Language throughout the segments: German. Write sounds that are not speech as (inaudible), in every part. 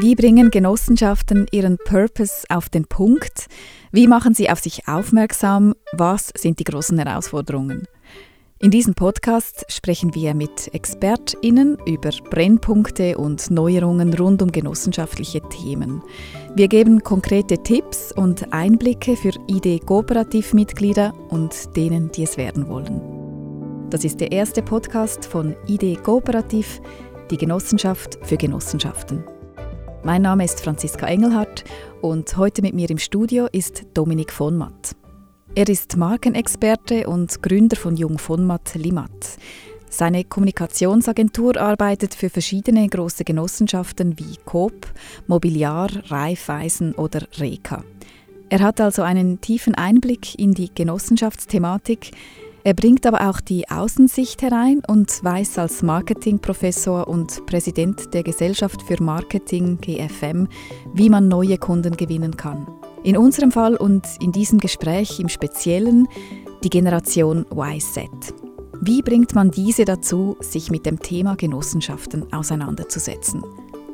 Wie bringen Genossenschaften ihren Purpose auf den Punkt? Wie machen sie auf sich aufmerksam? Was sind die großen Herausforderungen? In diesem Podcast sprechen wir mit ExpertInnen über Brennpunkte und Neuerungen rund um genossenschaftliche Themen. Wir geben konkrete Tipps und Einblicke für ID-Kooperativmitglieder und denen, die es werden wollen. Das ist der erste Podcast von ID Kooperativ, die Genossenschaft für Genossenschaften. Mein Name ist Franziska Engelhardt und heute mit mir im Studio ist Dominik von Matt. Er ist Markenexperte und Gründer von Jung von Matt Limat. Seine Kommunikationsagentur arbeitet für verschiedene große Genossenschaften wie Coop, Mobiliar, Raiffeisen oder Reka. Er hat also einen tiefen Einblick in die Genossenschaftsthematik, er bringt aber auch die Außensicht herein und weiß als Marketingprofessor und Präsident der Gesellschaft für Marketing GFM, wie man neue Kunden gewinnen kann. In unserem Fall und in diesem Gespräch im Speziellen die Generation YZ. Wie bringt man diese dazu, sich mit dem Thema Genossenschaften auseinanderzusetzen?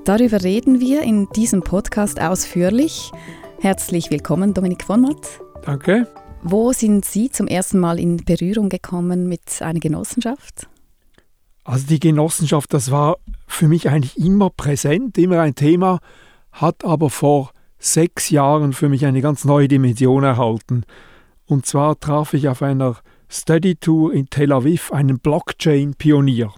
Darüber reden wir in diesem Podcast ausführlich. Herzlich willkommen, Dominik von Matt. Danke. Wo sind Sie zum ersten Mal in Berührung gekommen mit einer Genossenschaft? Also die Genossenschaft, das war für mich eigentlich immer präsent, immer ein Thema, hat aber vor sechs Jahren für mich eine ganz neue Dimension erhalten. Und zwar traf ich auf einer Study Tour in Tel Aviv einen Blockchain-Pionier.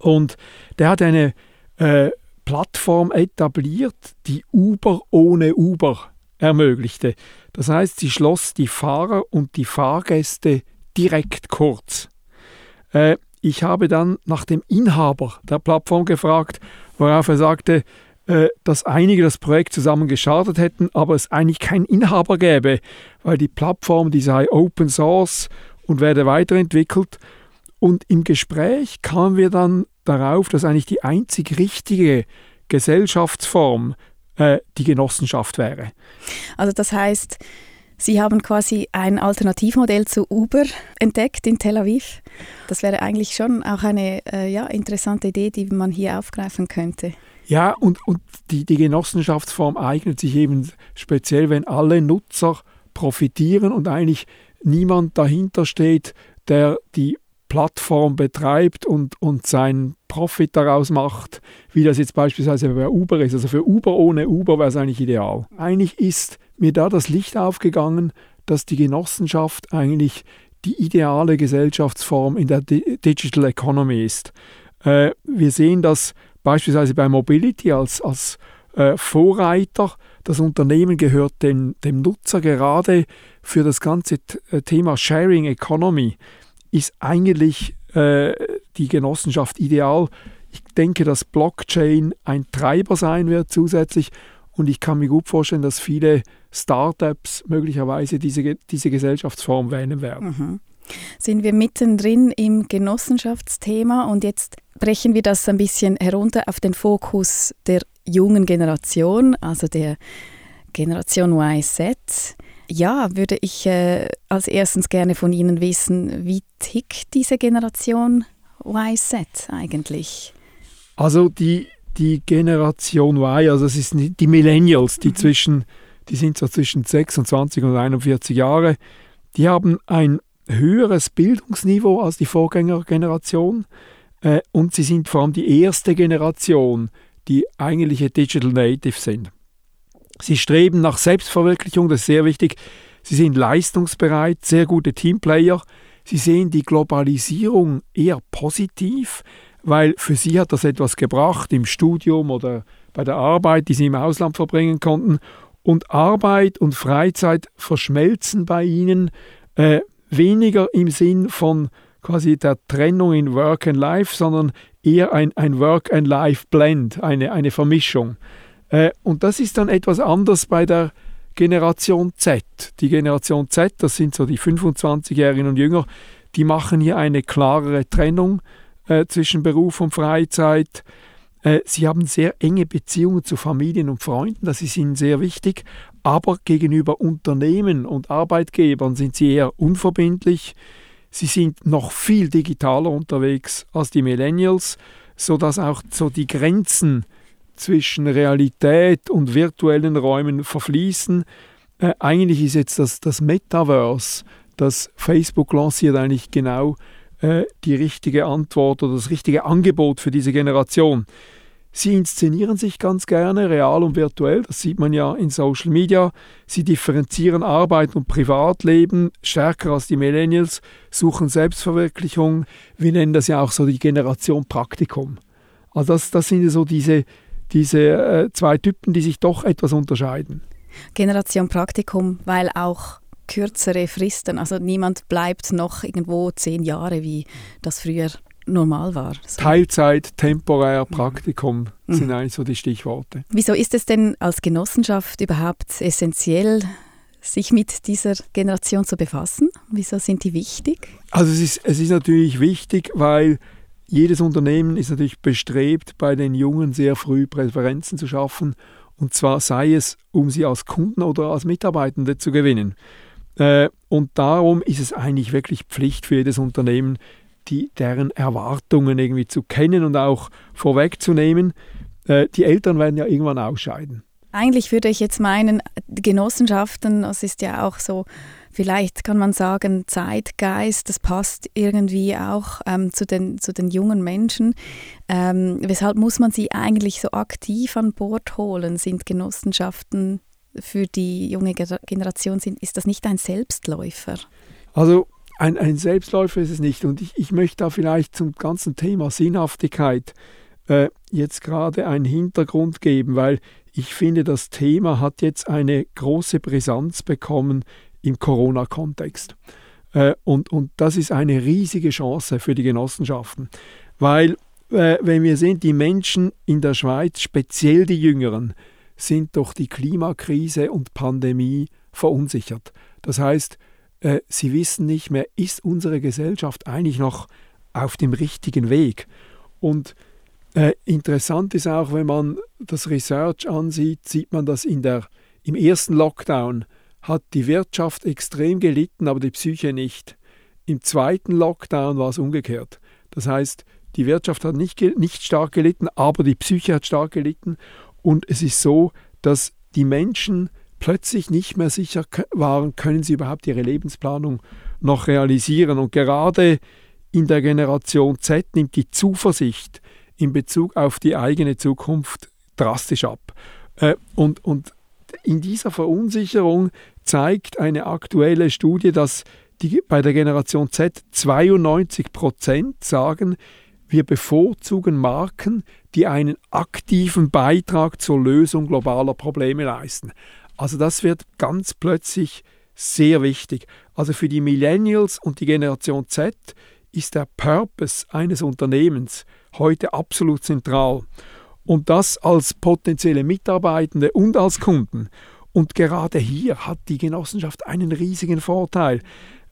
Und der hat eine äh, Plattform etabliert, die Uber ohne Uber ermöglichte. Das heißt, sie schloss die Fahrer und die Fahrgäste direkt kurz. Äh, ich habe dann nach dem Inhaber der Plattform gefragt, worauf er sagte, äh, dass einige das Projekt zusammen gestartet hätten, aber es eigentlich keinen Inhaber gäbe, weil die Plattform, die sei Open Source und werde weiterentwickelt. Und im Gespräch kamen wir dann darauf, dass eigentlich die einzig richtige Gesellschaftsform äh, die Genossenschaft wäre. Also das heißt, Sie haben quasi ein Alternativmodell zu Uber entdeckt in Tel Aviv. Das wäre eigentlich schon auch eine äh, ja, interessante Idee, die man hier aufgreifen könnte. Ja, und, und die, die Genossenschaftsform eignet sich eben speziell, wenn alle Nutzer profitieren und eigentlich niemand dahinter steht, der die Plattform betreibt und, und seinen Profit daraus macht, wie das jetzt beispielsweise bei Uber ist. Also für Uber ohne Uber wäre es eigentlich ideal. Eigentlich ist mir da das Licht aufgegangen, dass die Genossenschaft eigentlich die ideale Gesellschaftsform in der Digital Economy ist. Äh, wir sehen das beispielsweise bei Mobility als, als äh, Vorreiter. Das Unternehmen gehört dem, dem Nutzer gerade für das ganze äh, Thema Sharing Economy ist eigentlich äh, die Genossenschaft ideal. Ich denke, dass Blockchain ein Treiber sein wird zusätzlich und ich kann mir gut vorstellen, dass viele Startups möglicherweise diese, diese Gesellschaftsform wählen werden. Mhm. Sind wir mittendrin im Genossenschaftsthema und jetzt brechen wir das ein bisschen herunter auf den Fokus der jungen Generation, also der Generation YZ. Ja, würde ich äh, als erstens gerne von Ihnen wissen, wie tickt diese Generation YZ eigentlich? Also die, die Generation Y, also es sind die Millennials, die mhm. zwischen, die sind so zwischen 26 und 41 Jahre, die haben ein höheres Bildungsniveau als die Vorgängergeneration äh, und sie sind vor allem die erste Generation, die eigentliche Digital Native sind. Sie streben nach Selbstverwirklichung, das ist sehr wichtig. Sie sind leistungsbereit, sehr gute Teamplayer. Sie sehen die Globalisierung eher positiv, weil für sie hat das etwas gebracht im Studium oder bei der Arbeit, die sie im Ausland verbringen konnten. Und Arbeit und Freizeit verschmelzen bei ihnen äh, weniger im Sinn von quasi der Trennung in Work and Life, sondern eher ein, ein Work and Life Blend, eine, eine Vermischung. Äh, und das ist dann etwas anders bei der Generation Z. Die Generation Z, das sind so die 25-Jährigen und Jünger, die machen hier eine klarere Trennung äh, zwischen Beruf und Freizeit. Äh, sie haben sehr enge Beziehungen zu Familien und Freunden, das ist ihnen sehr wichtig, aber gegenüber Unternehmen und Arbeitgebern sind sie eher unverbindlich. Sie sind noch viel digitaler unterwegs als die Millennials, sodass auch so die Grenzen zwischen Realität und virtuellen Räumen verfließen. Äh, eigentlich ist jetzt das, das Metaverse, das Facebook lanciert, eigentlich genau äh, die richtige Antwort oder das richtige Angebot für diese Generation. Sie inszenieren sich ganz gerne, real und virtuell, das sieht man ja in Social Media. Sie differenzieren Arbeit und Privatleben stärker als die Millennials, suchen Selbstverwirklichung. Wir nennen das ja auch so die Generation Praktikum. Also das, das sind so diese, diese äh, zwei Typen, die sich doch etwas unterscheiden. Generation Praktikum, weil auch kürzere Fristen, also niemand bleibt noch irgendwo zehn Jahre, wie das früher normal war. So. Teilzeit, temporär. Praktikum mhm. sind eigentlich so die Stichworte. Wieso ist es denn als Genossenschaft überhaupt essentiell, sich mit dieser Generation zu befassen? Wieso sind die wichtig? Also es ist, es ist natürlich wichtig, weil jedes Unternehmen ist natürlich bestrebt, bei den Jungen sehr früh Präferenzen zu schaffen. Und zwar sei es, um sie als Kunden oder als Mitarbeitende zu gewinnen. Äh, und darum ist es eigentlich wirklich Pflicht für jedes Unternehmen, die, deren Erwartungen irgendwie zu kennen und auch vorwegzunehmen. Äh, die Eltern werden ja irgendwann ausscheiden. Eigentlich würde ich jetzt meinen, Genossenschaften, das ist ja auch so, vielleicht kann man sagen, Zeitgeist, das passt irgendwie auch ähm, zu, den, zu den jungen Menschen. Ähm, weshalb muss man sie eigentlich so aktiv an Bord holen? Sind Genossenschaften für die junge Generation, sind, ist das nicht ein Selbstläufer? Also ein, ein Selbstläufer ist es nicht. Und ich, ich möchte da vielleicht zum ganzen Thema Sinnhaftigkeit äh, jetzt gerade einen Hintergrund geben, weil ich finde, das Thema hat jetzt eine große Brisanz bekommen im Corona-Kontext. Äh, und, und das ist eine riesige Chance für die Genossenschaften, weil äh, wenn wir sehen, die Menschen in der Schweiz, speziell die Jüngeren, sind durch die Klimakrise und Pandemie verunsichert. Das heißt, äh, sie wissen nicht mehr, ist unsere Gesellschaft eigentlich noch auf dem richtigen Weg? Und interessant ist auch, wenn man das Research ansieht, sieht man, dass in der, im ersten Lockdown hat die Wirtschaft extrem gelitten, aber die Psyche nicht. Im zweiten Lockdown war es umgekehrt. Das heißt, die Wirtschaft hat nicht, nicht stark gelitten, aber die Psyche hat stark gelitten. Und es ist so, dass die Menschen plötzlich nicht mehr sicher waren, können sie überhaupt ihre Lebensplanung noch realisieren. Und gerade in der Generation Z nimmt die Zuversicht in Bezug auf die eigene Zukunft drastisch ab. Äh, und, und in dieser Verunsicherung zeigt eine aktuelle Studie, dass die, bei der Generation Z 92 Prozent sagen, wir bevorzugen Marken, die einen aktiven Beitrag zur Lösung globaler Probleme leisten. Also das wird ganz plötzlich sehr wichtig. Also für die Millennials und die Generation Z ist der Purpose eines Unternehmens heute absolut zentral. Und das als potenzielle Mitarbeitende und als Kunden. Und gerade hier hat die Genossenschaft einen riesigen Vorteil.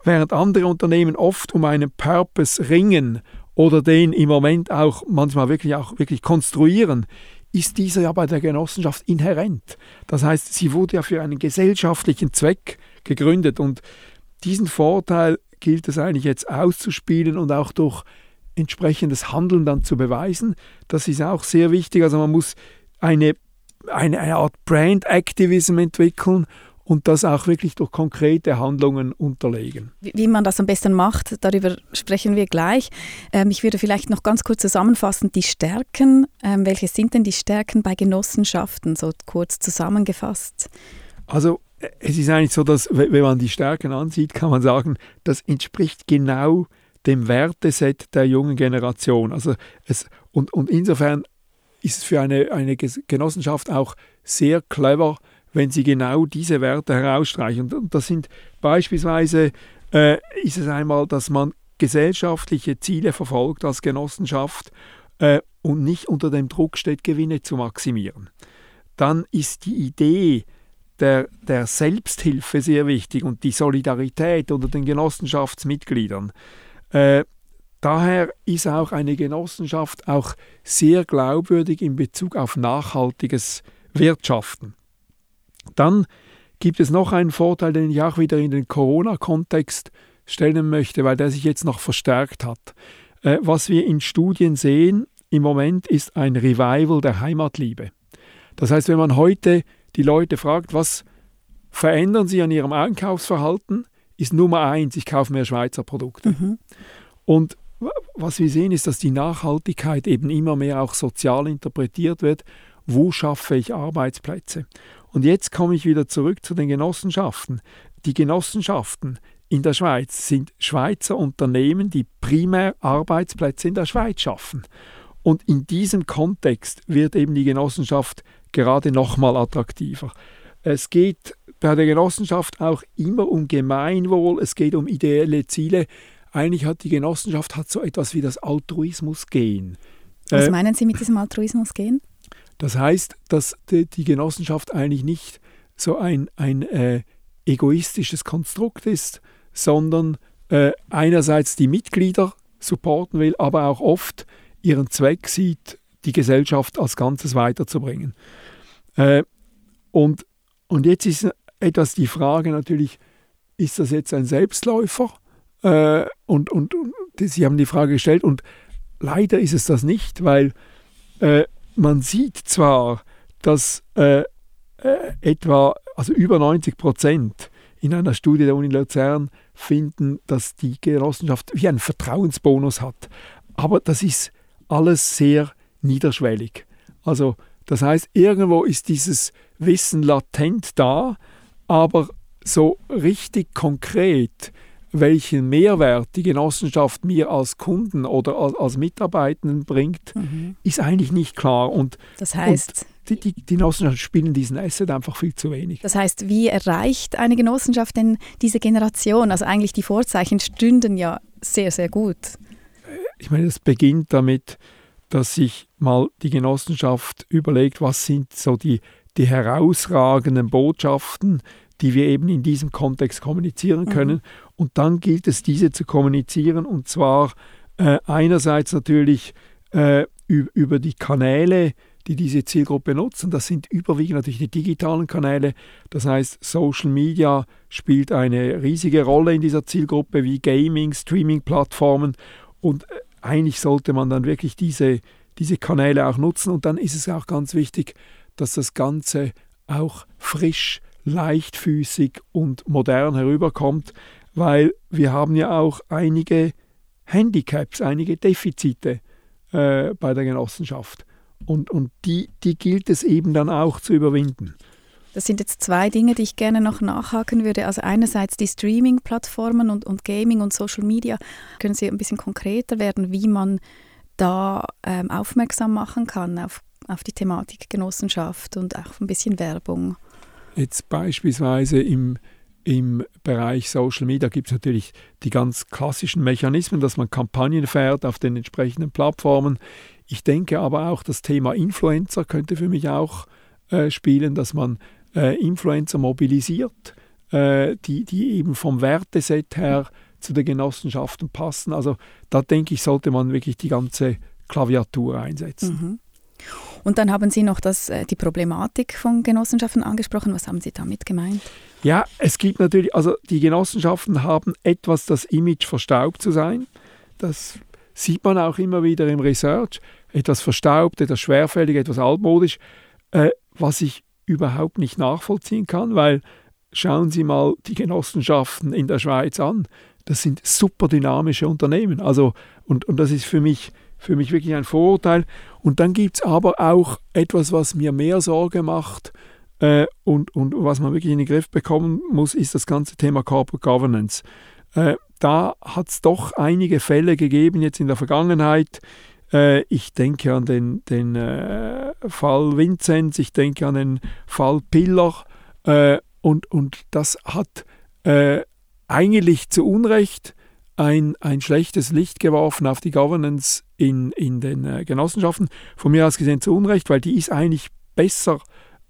Während andere Unternehmen oft um einen Purpose ringen oder den im Moment auch manchmal wirklich auch wirklich konstruieren, ist dieser ja bei der Genossenschaft inhärent. Das heißt, sie wurde ja für einen gesellschaftlichen Zweck gegründet und diesen Vorteil gilt es eigentlich jetzt auszuspielen und auch durch entsprechendes Handeln dann zu beweisen. Das ist auch sehr wichtig. Also man muss eine, eine, eine Art Brand Activism entwickeln und das auch wirklich durch konkrete Handlungen unterlegen. Wie man das am besten macht, darüber sprechen wir gleich. Ähm, ich würde vielleicht noch ganz kurz zusammenfassen, die Stärken, ähm, welche sind denn die Stärken bei Genossenschaften, so kurz zusammengefasst? Also es ist eigentlich so, dass wenn man die Stärken ansieht, kann man sagen, das entspricht genau dem Werteset der jungen Generation. Also es, und, und insofern ist es für eine, eine Genossenschaft auch sehr clever, wenn sie genau diese Werte herausstreichen. Und das sind beispielsweise, äh, ist es einmal, dass man gesellschaftliche Ziele verfolgt als Genossenschaft äh, und nicht unter dem Druck steht, Gewinne zu maximieren. Dann ist die Idee der, der Selbsthilfe sehr wichtig und die Solidarität unter den Genossenschaftsmitgliedern. Äh, daher ist auch eine Genossenschaft auch sehr glaubwürdig in Bezug auf nachhaltiges Wirtschaften. Dann gibt es noch einen Vorteil, den ich auch wieder in den Corona-Kontext stellen möchte, weil der sich jetzt noch verstärkt hat. Äh, was wir in Studien sehen, im Moment ist ein Revival der Heimatliebe. Das heißt, wenn man heute die Leute fragt, was verändern sie an ihrem Einkaufsverhalten, ist Nummer eins, ich kaufe mehr Schweizer Produkte. Mhm. Und was wir sehen, ist, dass die Nachhaltigkeit eben immer mehr auch sozial interpretiert wird. Wo schaffe ich Arbeitsplätze? Und jetzt komme ich wieder zurück zu den Genossenschaften. Die Genossenschaften in der Schweiz sind Schweizer Unternehmen, die primär Arbeitsplätze in der Schweiz schaffen. Und in diesem Kontext wird eben die Genossenschaft gerade nochmal attraktiver. Es geht bei der Genossenschaft auch immer um Gemeinwohl, es geht um ideelle Ziele. Eigentlich hat die Genossenschaft hat so etwas wie das Altruismusgehen. Was äh, meinen Sie mit diesem Altruismusgehen? Das heißt, dass die, die Genossenschaft eigentlich nicht so ein, ein äh, egoistisches Konstrukt ist, sondern äh, einerseits die Mitglieder supporten will, aber auch oft ihren Zweck sieht, die Gesellschaft als Ganzes weiterzubringen. Äh, und, und jetzt ist etwas die Frage natürlich, ist das jetzt ein Selbstläufer? Äh, und, und, und, Sie haben die Frage gestellt und leider ist es das nicht, weil äh, man sieht zwar, dass äh, äh, etwa, also über 90 Prozent in einer Studie der Uni Luzern finden, dass die Genossenschaft wie einen Vertrauensbonus hat. Aber das ist alles sehr niederschwellig. Also das heißt, irgendwo ist dieses Wissen latent da, aber so richtig konkret, welchen Mehrwert die Genossenschaft mir als Kunden oder als, als Mitarbeitenden bringt, mhm. ist eigentlich nicht klar. Und, das heißt, und die, die, die Genossenschaften spielen diesen Asset einfach viel zu wenig. Das heißt, wie erreicht eine Genossenschaft denn diese Generation? Also eigentlich die Vorzeichen stünden ja sehr, sehr gut. Ich meine, es beginnt damit, dass sich mal die Genossenschaft überlegt, was sind so die, die herausragenden Botschaften, die wir eben in diesem Kontext kommunizieren mhm. können. Mhm. Und dann gilt es, diese zu kommunizieren und zwar äh, einerseits natürlich äh, über die Kanäle, die diese Zielgruppe nutzen. Das sind überwiegend natürlich die digitalen Kanäle. Das heißt, Social Media spielt eine riesige Rolle in dieser Zielgruppe wie Gaming, Streaming-Plattformen. Und äh, eigentlich sollte man dann wirklich diese, diese Kanäle auch nutzen. Und dann ist es auch ganz wichtig, dass das Ganze auch frisch, leichtfüßig und modern herüberkommt, weil wir haben ja auch einige Handicaps, einige Defizite äh, bei der Genossenschaft. Und, und die, die gilt es eben dann auch zu überwinden. Das sind jetzt zwei Dinge, die ich gerne noch nachhaken würde. Also einerseits die Streaming-Plattformen und, und Gaming und Social Media. Können Sie ein bisschen konkreter werden, wie man da ähm, aufmerksam machen kann auf, auf die Thematik Genossenschaft und auch ein bisschen Werbung? Jetzt beispielsweise im, im Bereich Social Media gibt es natürlich die ganz klassischen Mechanismen, dass man Kampagnen fährt auf den entsprechenden Plattformen. Ich denke aber auch, das Thema Influencer könnte für mich auch äh, spielen, dass man äh, Influencer mobilisiert, äh, die, die eben vom Werteset her zu den Genossenschaften passen. Also da denke ich, sollte man wirklich die ganze Klaviatur einsetzen. Mhm. Und dann haben Sie noch das, äh, die Problematik von Genossenschaften angesprochen. Was haben Sie damit gemeint? Ja, es gibt natürlich, also die Genossenschaften haben etwas das Image verstaubt zu sein. Das sieht man auch immer wieder im Research. Etwas verstaubt, etwas schwerfällig, etwas altmodisch, äh, was ich überhaupt nicht nachvollziehen kann, weil schauen Sie mal die Genossenschaften in der Schweiz an. Das sind super dynamische Unternehmen. Also, und, und das ist für mich, für mich wirklich ein Vorurteil. Und dann gibt es aber auch etwas, was mir mehr Sorge macht äh, und, und was man wirklich in den Griff bekommen muss, ist das ganze Thema Corporate Governance. Äh, da hat es doch einige Fälle gegeben jetzt in der Vergangenheit, äh, ich denke an den, den äh, Fall Vinzenz, ich denke an den Fall Piller äh, und, und das hat äh, eigentlich zu Unrecht ein, ein schlechtes Licht geworfen auf die Governance in, in den äh, Genossenschaften. Von mir aus gesehen zu Unrecht, weil die ist eigentlich besser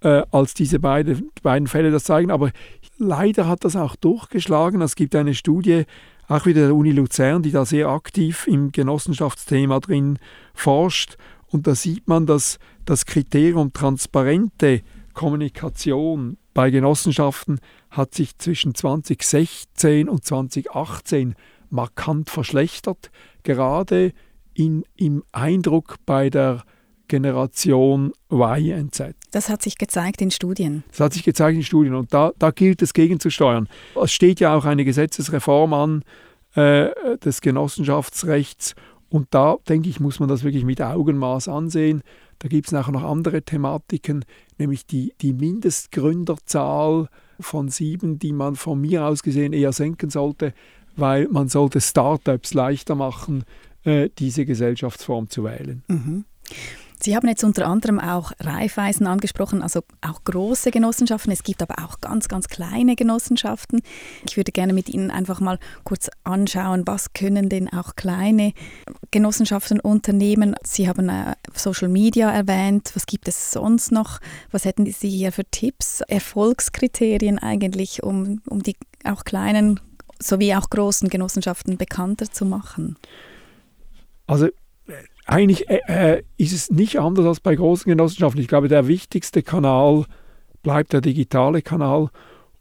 äh, als diese beide, beiden Fälle das zeigen. Aber leider hat das auch durchgeschlagen. Es gibt eine Studie auch wieder der Uni Luzern, die da sehr aktiv im Genossenschaftsthema drin forscht. Und da sieht man, dass das Kriterium transparente Kommunikation bei Genossenschaften hat sich zwischen 2016 und 2018 markant verschlechtert. Gerade in, im Eindruck bei der Generation Y und Z. Das hat sich gezeigt in Studien. Das hat sich gezeigt in Studien und da, da gilt es gegenzusteuern. Es steht ja auch eine Gesetzesreform an äh, des Genossenschaftsrechts und da, denke ich, muss man das wirklich mit Augenmaß ansehen. Da gibt es nachher noch andere Thematiken, nämlich die, die Mindestgründerzahl von sieben, die man von mir aus gesehen eher senken sollte, weil man sollte Startups leichter machen, äh, diese Gesellschaftsform zu wählen. Mhm. Sie haben jetzt unter anderem auch Raiffeisen angesprochen, also auch große Genossenschaften. Es gibt aber auch ganz, ganz kleine Genossenschaften. Ich würde gerne mit Ihnen einfach mal kurz anschauen, was können denn auch kleine Genossenschaften unternehmen. Sie haben äh, Social Media erwähnt. Was gibt es sonst noch? Was hätten Sie hier für Tipps, Erfolgskriterien eigentlich, um, um die auch kleinen sowie auch großen Genossenschaften bekannter zu machen? Also eigentlich äh, äh, ist es nicht anders als bei großen Genossenschaften. Ich glaube, der wichtigste Kanal bleibt der digitale Kanal.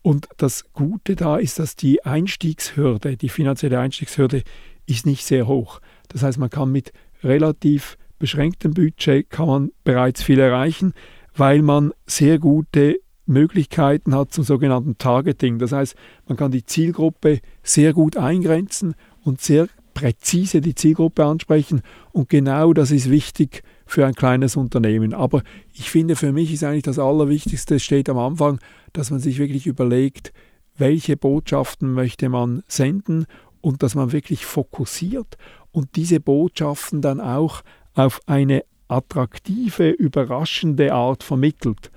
Und das Gute da ist, dass die Einstiegshürde, die finanzielle Einstiegshürde, ist nicht sehr hoch. Das heißt, man kann mit relativ beschränktem Budget kann man bereits viel erreichen, weil man sehr gute Möglichkeiten hat zum sogenannten Targeting. Das heißt, man kann die Zielgruppe sehr gut eingrenzen und sehr präzise die Zielgruppe ansprechen und genau das ist wichtig für ein kleines Unternehmen. Aber ich finde, für mich ist eigentlich das Allerwichtigste, steht am Anfang, dass man sich wirklich überlegt, welche Botschaften möchte man senden und dass man wirklich fokussiert und diese Botschaften dann auch auf eine attraktive, überraschende Art vermittelt.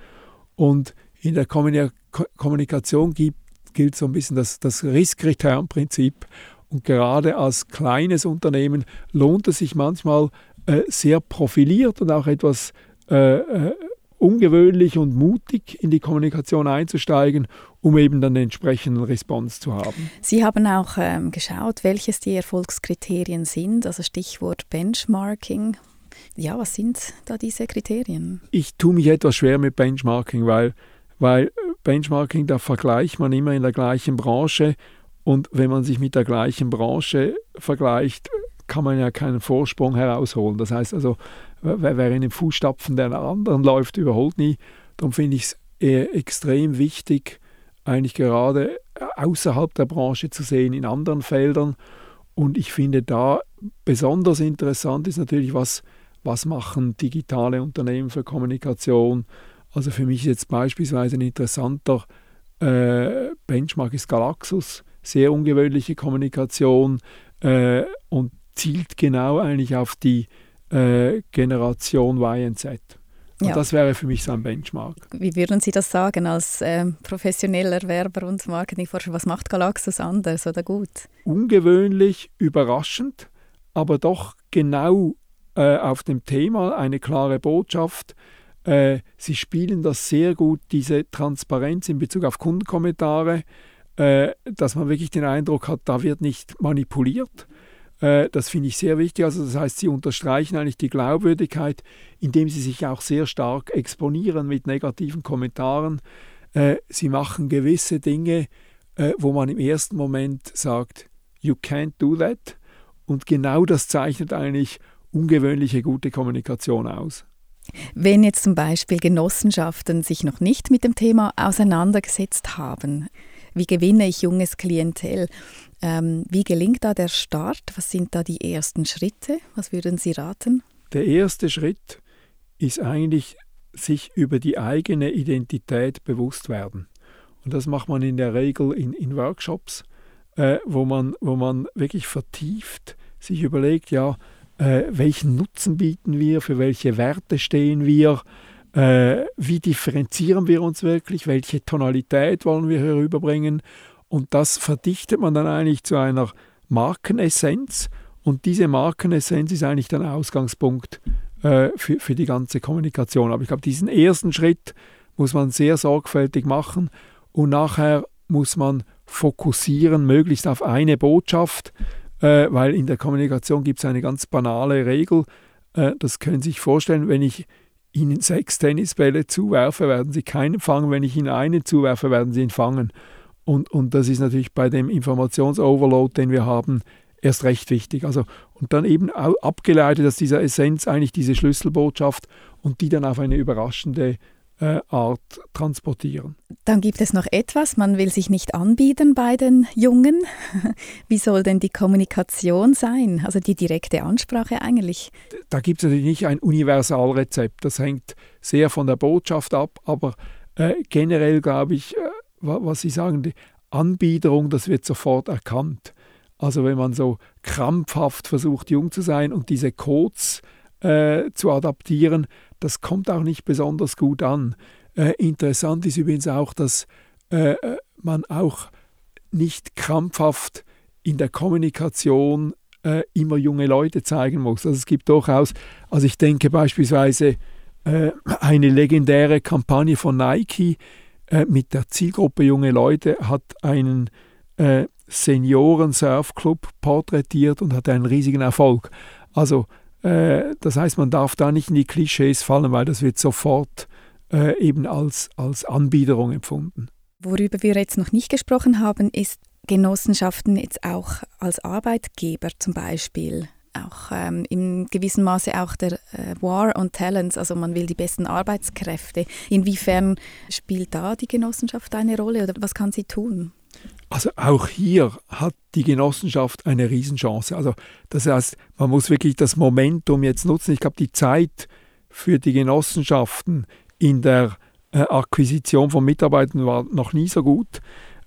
Und in der Kommunikation gibt, gilt so ein bisschen das, das Risskriterienprinzip. Und gerade als kleines Unternehmen lohnt es sich manchmal äh, sehr profiliert und auch etwas äh, äh, ungewöhnlich und mutig in die Kommunikation einzusteigen, um eben dann den entsprechenden Response zu haben. Sie haben auch ähm, geschaut, welches die Erfolgskriterien sind, also Stichwort Benchmarking. Ja, was sind da diese Kriterien? Ich tue mich etwas schwer mit Benchmarking, weil, weil Benchmarking, da vergleicht man immer in der gleichen Branche und wenn man sich mit der gleichen Branche vergleicht, kann man ja keinen Vorsprung herausholen. Das heißt also, wer in den Fußstapfen der anderen läuft, überholt nie. Darum finde ich es extrem wichtig, eigentlich gerade außerhalb der Branche zu sehen, in anderen Feldern. Und ich finde da besonders interessant ist natürlich, was, was machen digitale Unternehmen für Kommunikation. Also für mich ist jetzt beispielsweise ein interessanter äh, Benchmark ist Galaxus sehr ungewöhnliche Kommunikation äh, und zielt genau eigentlich auf die äh, Generation Y und Z. Und ja. das wäre für mich so ein Benchmark. Wie würden Sie das sagen als äh, professioneller Werber und Marketingforscher? Was macht Galaxus anders oder gut? Ungewöhnlich, überraschend, aber doch genau äh, auf dem Thema eine klare Botschaft. Äh, sie spielen das sehr gut, diese Transparenz in Bezug auf Kundenkommentare äh, dass man wirklich den Eindruck hat, da wird nicht manipuliert. Äh, das finde ich sehr wichtig. Also das heißt, sie unterstreichen eigentlich die Glaubwürdigkeit, indem sie sich auch sehr stark exponieren mit negativen Kommentaren. Äh, sie machen gewisse Dinge, äh, wo man im ersten Moment sagt, you can't do that. Und genau das zeichnet eigentlich ungewöhnliche gute Kommunikation aus. Wenn jetzt zum Beispiel Genossenschaften sich noch nicht mit dem Thema auseinandergesetzt haben, wie gewinne ich junges Klientel? Ähm, wie gelingt da der Start? Was sind da die ersten Schritte? Was würden Sie raten? Der erste Schritt ist eigentlich, sich über die eigene Identität bewusst werden. Und das macht man in der Regel in, in Workshops, äh, wo, man, wo man wirklich vertieft sich überlegt, ja, äh, welchen Nutzen bieten wir, für welche Werte stehen wir, äh, wie differenzieren wir uns wirklich, welche Tonalität wollen wir herüberbringen. Und das verdichtet man dann eigentlich zu einer Markenessenz. Und diese Markenessenz ist eigentlich der Ausgangspunkt äh, für, für die ganze Kommunikation. Aber ich glaube, diesen ersten Schritt muss man sehr sorgfältig machen und nachher muss man fokussieren, möglichst auf eine Botschaft, äh, weil in der Kommunikation gibt es eine ganz banale Regel. Äh, das können Sie sich vorstellen, wenn ich Ihnen sechs Tennisbälle zuwerfe, werden Sie keinen fangen. Wenn ich Ihnen einen zuwerfe, werden Sie ihn fangen. Und, und das ist natürlich bei dem Informationsoverload, den wir haben, erst recht wichtig. Also, und dann eben abgeleitet aus dieser Essenz eigentlich diese Schlüsselbotschaft und die dann auf eine überraschende Art transportieren. Dann gibt es noch etwas, man will sich nicht anbieten bei den Jungen. (laughs) Wie soll denn die Kommunikation sein, also die direkte Ansprache eigentlich? Da gibt es natürlich nicht ein Universalrezept, das hängt sehr von der Botschaft ab, aber äh, generell glaube ich, äh, was Sie sagen, die Anbiederung, das wird sofort erkannt. Also wenn man so krampfhaft versucht, jung zu sein und diese Codes äh, zu adaptieren, das kommt auch nicht besonders gut an. Äh, interessant ist übrigens auch, dass äh, man auch nicht krampfhaft in der Kommunikation äh, immer junge Leute zeigen muss. Also es gibt durchaus, also ich denke beispielsweise äh, eine legendäre Kampagne von Nike äh, mit der Zielgruppe junge Leute hat einen Senioren-Surfclub porträtiert und hatte einen riesigen Erfolg. Also äh, das heißt, man darf da nicht in die Klischees fallen, weil das wird sofort äh, eben als, als Anbiederung empfunden. Worüber wir jetzt noch nicht gesprochen haben, ist Genossenschaften jetzt auch als Arbeitgeber zum Beispiel. Auch ähm, in gewissem Maße auch der äh, War on Talents, also man will die besten Arbeitskräfte. Inwiefern spielt da die Genossenschaft eine Rolle oder was kann sie tun? Also auch hier hat die Genossenschaft eine Riesenchance. Also das heißt, man muss wirklich das Momentum jetzt nutzen. Ich glaube, die Zeit für die Genossenschaften in der äh, Akquisition von Mitarbeitern war noch nie so gut.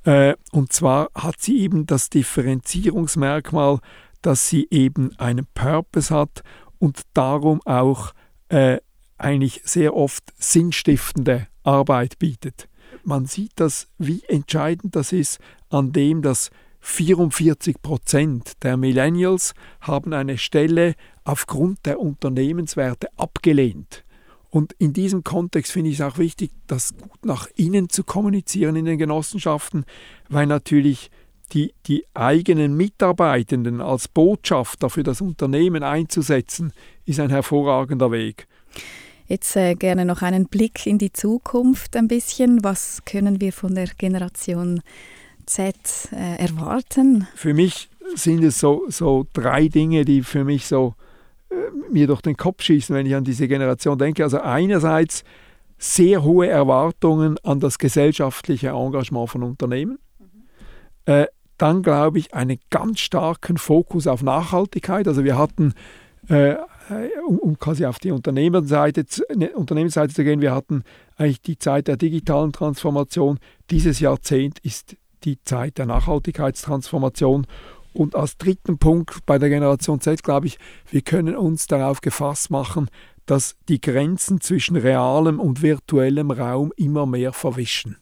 Äh, und zwar hat sie eben das Differenzierungsmerkmal, dass sie eben einen Purpose hat und darum auch äh, eigentlich sehr oft sinnstiftende Arbeit bietet. Man sieht das, wie entscheidend das ist, an dem dass 44 Prozent der Millennials haben eine Stelle aufgrund der Unternehmenswerte abgelehnt. Und in diesem Kontext finde ich es auch wichtig, das gut nach innen zu kommunizieren in den Genossenschaften, weil natürlich die, die eigenen Mitarbeitenden als Botschafter für das Unternehmen einzusetzen, ist ein hervorragender Weg. Jetzt äh, gerne noch einen Blick in die Zukunft ein bisschen. Was können wir von der Generation Z äh, erwarten? Für mich sind es so, so drei Dinge, die für mich so äh, mir durch den Kopf schießen, wenn ich an diese Generation denke. Also einerseits sehr hohe Erwartungen an das gesellschaftliche Engagement von Unternehmen. Mhm. Äh, dann glaube ich einen ganz starken Fokus auf Nachhaltigkeit. Also wir hatten äh, um, um, quasi auf die Unternehmensseite, ne, Unternehmensseite zu gehen, wir hatten eigentlich die Zeit der digitalen Transformation. Dieses Jahrzehnt ist die Zeit der Nachhaltigkeitstransformation. Und als dritten Punkt bei der Generation Z, glaube ich, wir können uns darauf gefasst machen, dass die Grenzen zwischen realem und virtuellem Raum immer mehr verwischen.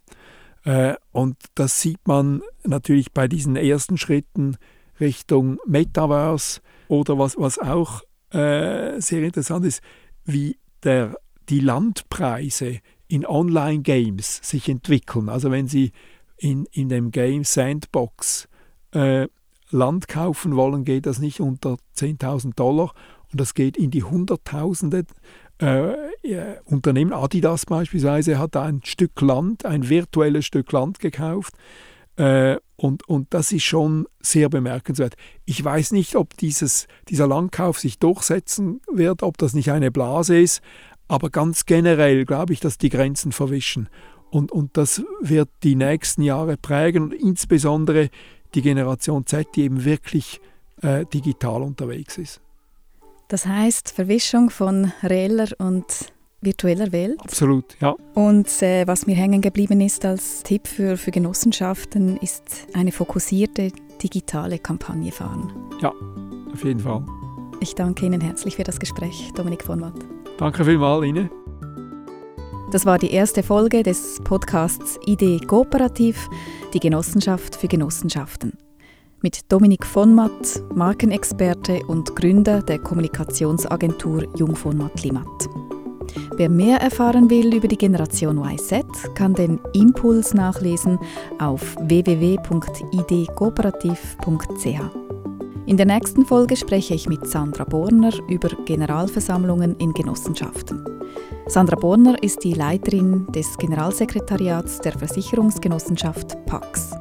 Äh, und das sieht man natürlich bei diesen ersten Schritten Richtung Metaverse oder was, was auch äh, sehr interessant ist, wie der, die Landpreise in Online-Games sich entwickeln. Also wenn Sie in, in dem Game Sandbox äh, Land kaufen wollen, geht das nicht unter 10.000 Dollar und das geht in die Hunderttausende. Äh, Unternehmen Adidas beispielsweise hat ein Stück Land, ein virtuelles Stück Land gekauft äh, und, und das ist schon sehr bemerkenswert. Ich weiß nicht, ob dieses, dieser Landkauf sich durchsetzen wird, ob das nicht eine Blase ist, aber ganz generell glaube ich, dass die Grenzen verwischen. Und, und das wird die nächsten Jahre prägen und insbesondere die Generation Z, die eben wirklich äh, digital unterwegs ist. Das heißt Verwischung von reeller und virtueller Welt. Absolut, ja. Und äh, was mir hängen geblieben ist als Tipp für, für Genossenschaften, ist eine fokussierte digitale Kampagne fahren. Ja, auf jeden Fall. Ich danke Ihnen herzlich für das Gespräch, Dominik von Watt. Danke vielmals Ihnen. Das war die erste Folge des Podcasts Idee Kooperativ, die Genossenschaft für Genossenschaften. Mit Dominik von Matt, Markenexperte und Gründer der Kommunikationsagentur Jung von Matt Limat. Wer mehr erfahren will über die Generation YZ, kann den Impuls nachlesen auf www.idkooperativ.ch. In der nächsten Folge spreche ich mit Sandra Borner über Generalversammlungen in Genossenschaften. Sandra Borner ist die Leiterin des Generalsekretariats der Versicherungsgenossenschaft PAX.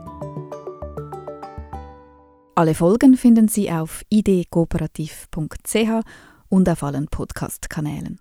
Alle Folgen finden Sie auf idkooperativ.ch und auf allen Podcast-Kanälen.